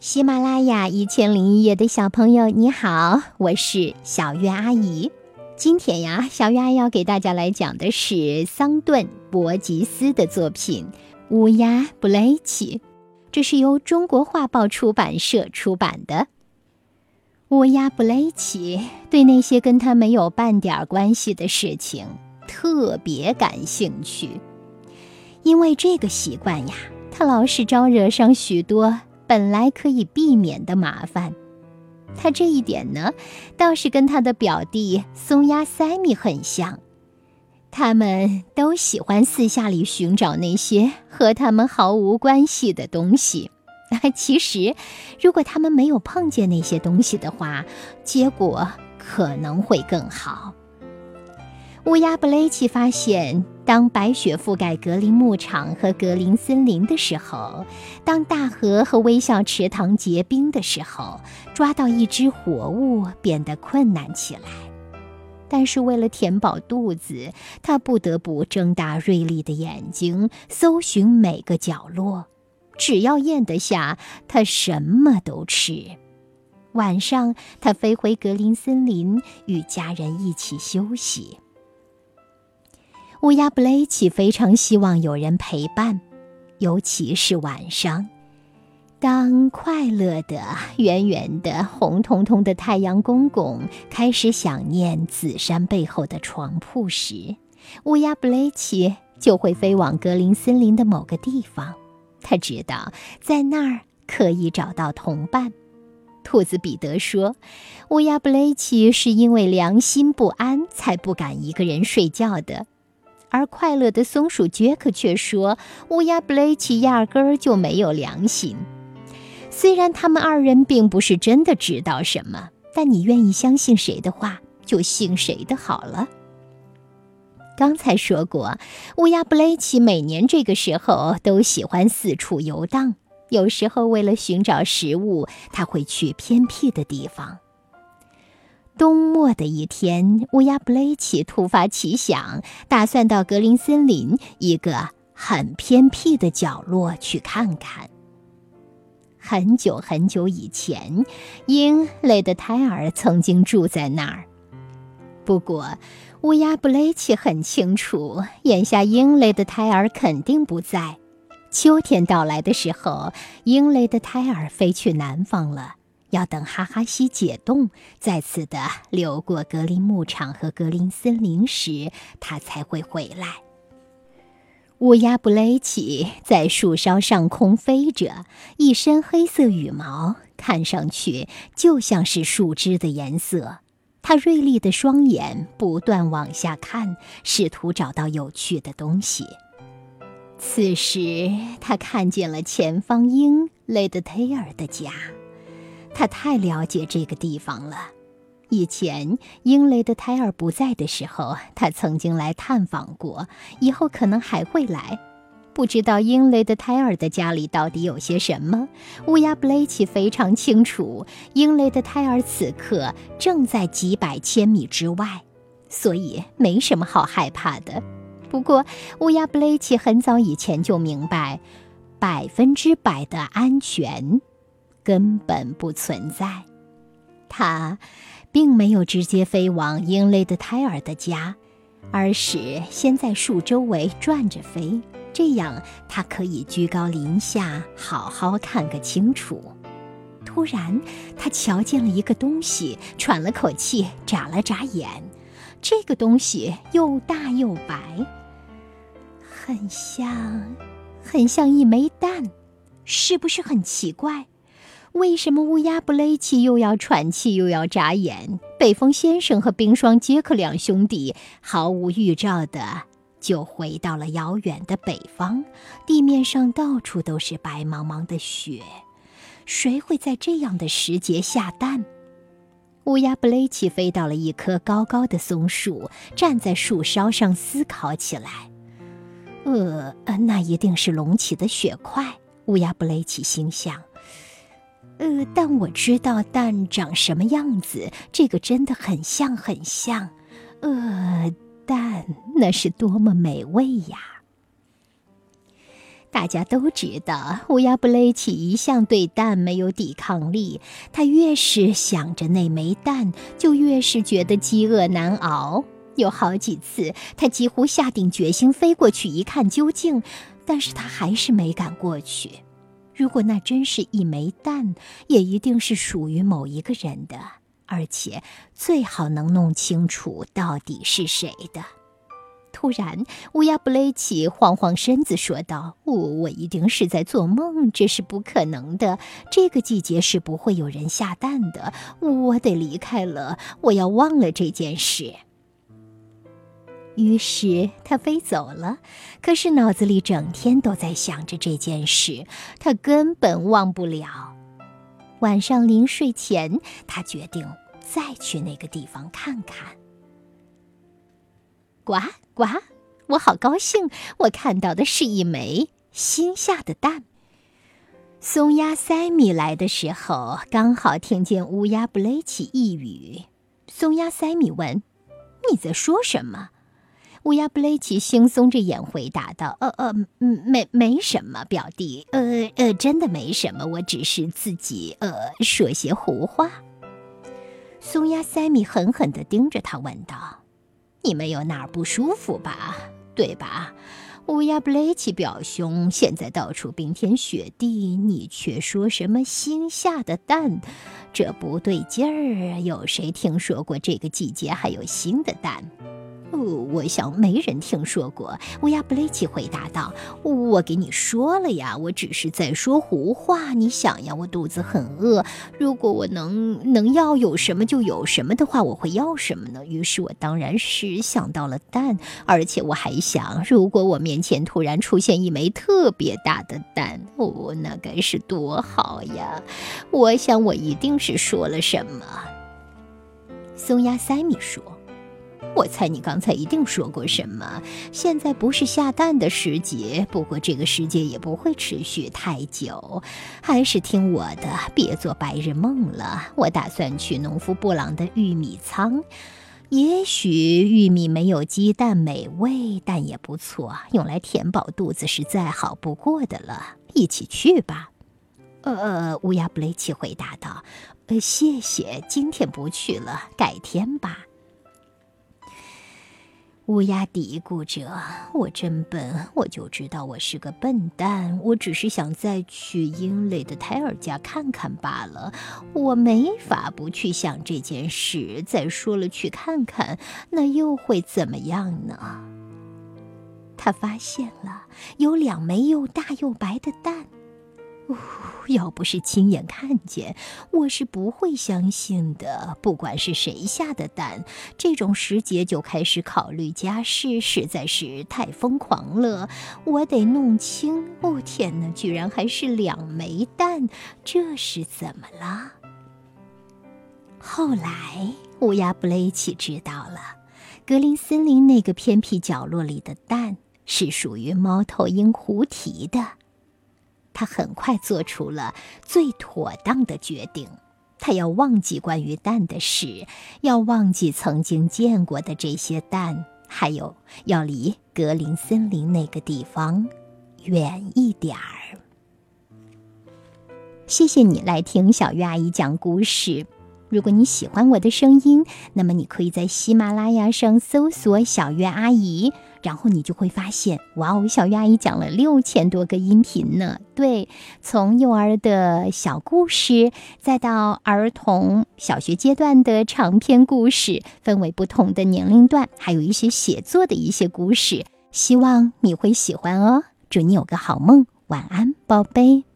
喜马拉雅一千零一夜的小朋友，你好，我是小月阿姨。今天呀，小月阿姨要给大家来讲的是桑顿·伯吉斯的作品《乌鸦布雷奇》，这是由中国画报出版社出版的。乌鸦布雷奇对那些跟他没有半点关系的事情特别感兴趣，因为这个习惯呀，他老是招惹上许多。本来可以避免的麻烦，他这一点呢，倒是跟他的表弟松鸦塞米很像。他们都喜欢私下里寻找那些和他们毫无关系的东西。其实，如果他们没有碰见那些东西的话，结果可能会更好。乌鸦布雷奇发现，当白雪覆盖格林牧场和格林森林的时候，当大河和微笑池塘结冰的时候，抓到一只活物变得困难起来。但是为了填饱肚子，他不得不睁大锐利的眼睛，搜寻每个角落。只要咽得下，他什么都吃。晚上，他飞回格林森林，与家人一起休息。乌鸦布雷奇非常希望有人陪伴，尤其是晚上。当快乐的、圆圆的、红彤彤的太阳公公开始想念紫山背后的床铺时，乌鸦布雷奇就会飞往格林森林的某个地方。他知道在那儿可以找到同伴。兔子彼得说：“乌鸦布雷奇是因为良心不安才不敢一个人睡觉的。”而快乐的松鼠杰克却说：“乌鸦布雷奇压根儿就没有良心。”虽然他们二人并不是真的知道什么，但你愿意相信谁的话，就信谁的好了。刚才说过，乌鸦布雷奇每年这个时候都喜欢四处游荡，有时候为了寻找食物，他会去偏僻的地方。冬末的一天，乌鸦布雷奇突发奇想，打算到格林森林一个很偏僻的角落去看看。很久很久以前，鹰雷德泰尔曾经住在那儿。不过，乌鸦布雷奇很清楚，眼下鹰雷德泰尔肯定不在。秋天到来的时候，鹰雷德泰尔飞去南方了。要等哈哈西解冻，再次的流过格林牧场和格林森林时，他才会回来。乌鸦布雷奇在树梢上空飞着，一身黑色羽毛，看上去就像是树枝的颜色。他锐利的双眼不断往下看，试图找到有趣的东西。此时，他看见了前方鹰雷德泰尔的家。他太了解这个地方了。以前英雷的胎儿不在的时候，他曾经来探访过，以后可能还会来。不知道英雷的胎儿的家里到底有些什么？乌鸦布雷奇非常清楚，英雷的胎儿此刻正在几百千米之外，所以没什么好害怕的。不过，乌鸦布雷奇很早以前就明白，百分之百的安全。根本不存在。他并没有直接飞往英雷的胎儿的家，而是先在树周围转着飞，这样他可以居高临下，好好看个清楚。突然，他瞧见了一个东西，喘了口气，眨了眨眼。这个东西又大又白，很像，很像一枚蛋，是不是很奇怪？为什么乌鸦布雷奇又要喘气又要眨眼？北风先生和冰霜杰克两兄弟毫无预兆的就回到了遥远的北方，地面上到处都是白茫茫的雪。谁会在这样的时节下蛋？乌鸦布雷奇飞到了一棵高高的松树，站在树梢上思考起来。呃，那一定是隆起的雪块。乌鸦布雷奇心想。呃，但我知道蛋长什么样子，这个真的很像，很像。呃，蛋那是多么美味呀！大家都知道，乌鸦布雷奇一向对蛋没有抵抗力。他越是想着那枚蛋，就越是觉得饥饿难熬。有好几次，他几乎下定决心飞过去一看究竟，但是他还是没敢过去。如果那真是一枚蛋，也一定是属于某一个人的，而且最好能弄清楚到底是谁的。突然，乌鸦布雷奇晃晃身子说道：“我我一定是在做梦，这是不可能的。这个季节是不会有人下蛋的。我得离开了，我要忘了这件事。”于是他飞走了，可是脑子里整天都在想着这件事，他根本忘不了。晚上临睡前，他决定再去那个地方看看。呱呱！我好高兴，我看到的是一枚新下的蛋。松鸦塞米来的时候，刚好听见乌鸦布雷奇一语。松鸦塞米问：“你在说什么？”乌鸦布雷奇惺忪着眼回答道：“呃呃，没没什么，表弟，呃呃，真的没什么，我只是自己呃说些胡话。”松鸦塞米狠狠地盯着他，问道。你没有哪儿不舒服吧？对吧，乌鸦布雷奇表兄？现在到处冰天雪地，你却说什么新下的蛋？这不对劲儿！有谁听说过这个季节还有新的蛋？哦，我想没人听说过。乌鸦布雷奇回答道：“我给你说了呀，我只是在说胡话。你想呀，我肚子很饿，如果我能能要有什么就有什么的话，我会要什么呢？于是我当然是想到了蛋，而且我还想，如果我面前突然出现一枚特别大的蛋，哦，那该是多好呀！我想我一定是说了什么。”松鸦塞米说。我猜你刚才一定说过什么。现在不是下蛋的时节，不过这个时节也不会持续太久。还是听我的，别做白日梦了。我打算去农夫布朗的玉米仓。也许玉米没有鸡蛋美味，但也不错，用来填饱肚子是再好不过的了。一起去吧。呃，乌鸦布雷奇回答道：“呃，谢谢，今天不去了，改天吧。”乌鸦嘀咕着：“我真笨，我就知道我是个笨蛋。我只是想再去英雷的胎儿家看看罢了。我没法不去想这件事。再说了，去看看，那又会怎么样呢？”他发现了有两枚又大又白的蛋。要不是亲眼看见，我是不会相信的。不管是谁下的蛋，这种时节就开始考虑家事，实在是太疯狂了。我得弄清。哦天哪，居然还是两枚蛋，这是怎么了？后来，乌鸦布雷奇知道了，格林森林那个偏僻角落里的蛋是属于猫头鹰胡提的。他很快做出了最妥当的决定，他要忘记关于蛋的事，要忘记曾经见过的这些蛋，还有要离格林森林那个地方远一点儿。谢谢你来听小月阿姨讲故事。如果你喜欢我的声音，那么你可以在喜马拉雅上搜索“小月阿姨”。然后你就会发现，哇哦，小鱼阿姨讲了六千多个音频呢。对，从幼儿的小故事，再到儿童小学阶段的长篇故事，分为不同的年龄段，还有一些写作的一些故事，希望你会喜欢哦。祝你有个好梦，晚安，宝贝。